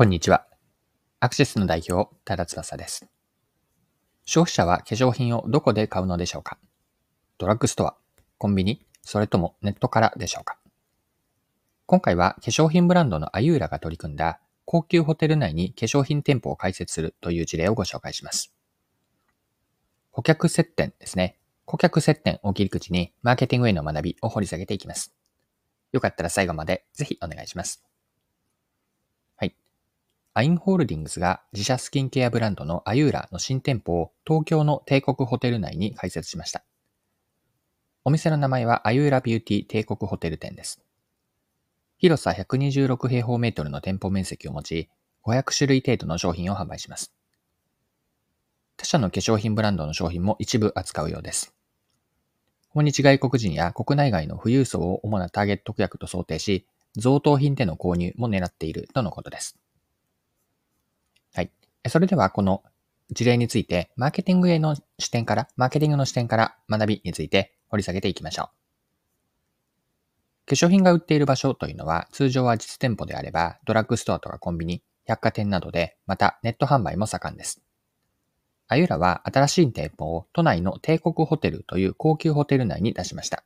こんにちは。アクシスの代表、多田翼です。消費者は化粧品をどこで買うのでしょうか？ドラッグストア、コンビニ、それともネットからでしょうか？今回は化粧品ブランドのアユーラが取り組んだ高級ホテル内に化粧品店舗を開設するという事例をご紹介します。顧客接点ですね。顧客接点を切り口にマーケティングへの学びを掘り下げていきます。よかったら最後までぜひお願いします。アインホールディングスが自社スキンケアブランドのアユーラの新店舗を東京の帝国ホテル内に開設しました。お店の名前はアユーラビューティ帝国ホテル店です。広さ126平方メートルの店舗面積を持ち、500種類程度の商品を販売します。他社の化粧品ブランドの商品も一部扱うようです。訪日外国人や国内外の富裕層を主なターゲット客と想定し、贈答品での購入も狙っているとのことです。それではこの事例について、マーケティングへの視点から、マーケティングの視点から学びについて掘り下げていきましょう。化粧品が売っている場所というのは、通常は実店舗であれば、ドラッグストアとかコンビニ、百貨店などで、またネット販売も盛んです。あゆらは新しい店舗を都内の帝国ホテルという高級ホテル内に出しました。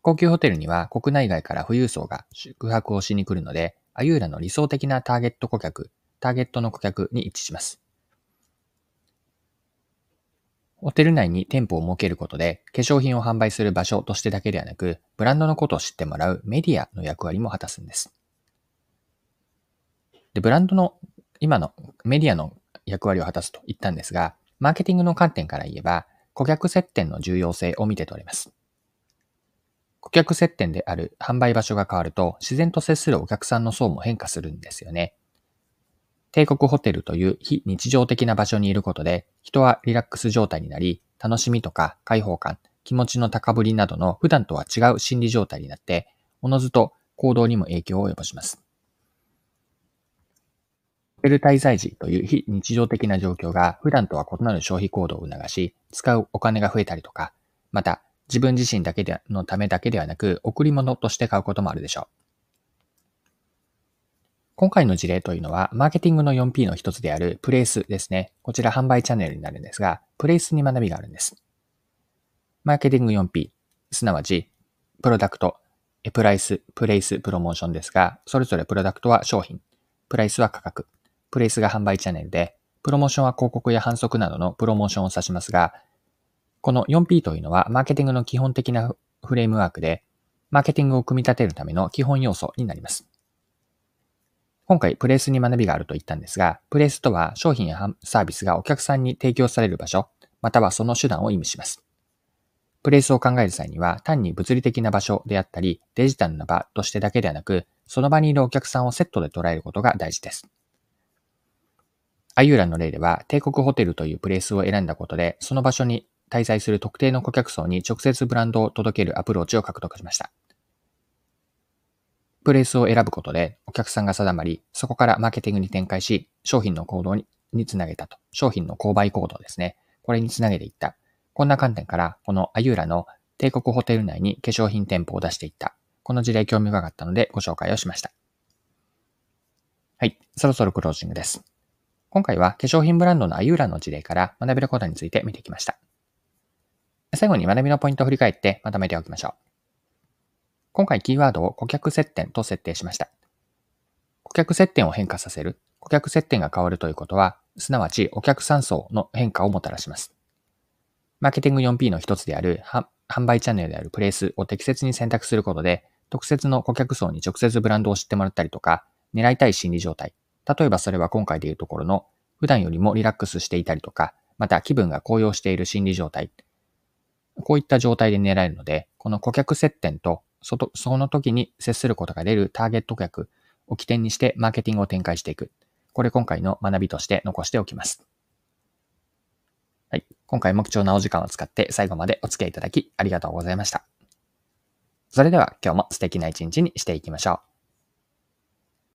高級ホテルには国内外から富裕層が宿泊をしに来るので、あゆらの理想的なターゲット顧客ターゲットの顧客に一致します。ホテル内に店舗を設けることで、化粧品を販売する場所としてだけではなく、ブランドのことを知ってもらうメディアの役割も果たすんです。で、ブランドの今のメディアの役割を果たすと言ったんですが、マーケティングの観点から言えば、顧客接点の重要性を見て取れます。顧客接点である販売場所が変わると、自然と接するお客さんの層も変化するんですよね。帝国ホテルという非日常的な場所にいることで、人はリラックス状態になり、楽しみとか開放感、気持ちの高ぶりなどの普段とは違う心理状態になって、おのずと行動にも影響を及ぼします。ホテル滞在時という非日常的な状況が普段とは異なる消費行動を促し、使うお金が増えたりとか、また自分自身だけでのためだけではなく、贈り物として買うこともあるでしょう。今回の事例というのは、マーケティングの 4P の一つであるプレイスですね。こちら販売チャンネルになるんですが、プレイスに学びがあるんです。マーケティング 4P、すなわち、プロダクト、プライス、プレイス、プロモーションですが、それぞれプロダクトは商品、プライスは価格、プレイスが販売チャンネルで、プロモーションは広告や反則などのプロモーションを指しますが、この 4P というのはマーケティングの基本的なフレームワークで、マーケティングを組み立てるための基本要素になります。今回プレイスに学びがあると言ったんですが、プレイスとは商品やサービスがお客さんに提供される場所、またはその手段を意味します。プレイスを考える際には、単に物理的な場所であったり、デジタルな場としてだけではなく、その場にいるお客さんをセットで捉えることが大事です。アユーラの例では、帝国ホテルというプレイスを選んだことで、その場所に滞在する特定の顧客層に直接ブランドを届けるアプローチを獲得しました。プレイスを選ぶことでお客さんが定まり、そこからマーケティングに展開し、商品の行動ににつなげたと。商品の購買行動ですね。これにつなげていった。こんな観点から、このアユーラの帝国ホテル内に化粧品店舗を出していった。この事例興味深かったのでご紹介をしました。はい。そろそろクロージングです。今回は化粧品ブランドのアユーラの事例から学べることについて見てきました。最後に学びのポイントを振り返ってまとめておきましょう。今回キーワードを顧客接点と設定しました。顧客接点を変化させる。顧客接点が変わるということは、すなわちお客さん層の変化をもたらします。マーケティング 4P の一つである販売チャンネルであるプレイスを適切に選択することで、特設の顧客層に直接ブランドを知ってもらったりとか、狙いたい心理状態。例えばそれは今回でいうところの、普段よりもリラックスしていたりとか、また気分が高揚している心理状態。こういった状態で狙えるので、この顧客接点とそその時に接することが出るターゲット客を起点にしてマーケティングを展開していく。これ今回の学びとして残しておきます。はい。今回も貴重なお時間を使って最後までお付き合いいただきありがとうございました。それでは今日も素敵な一日にしていきましょう。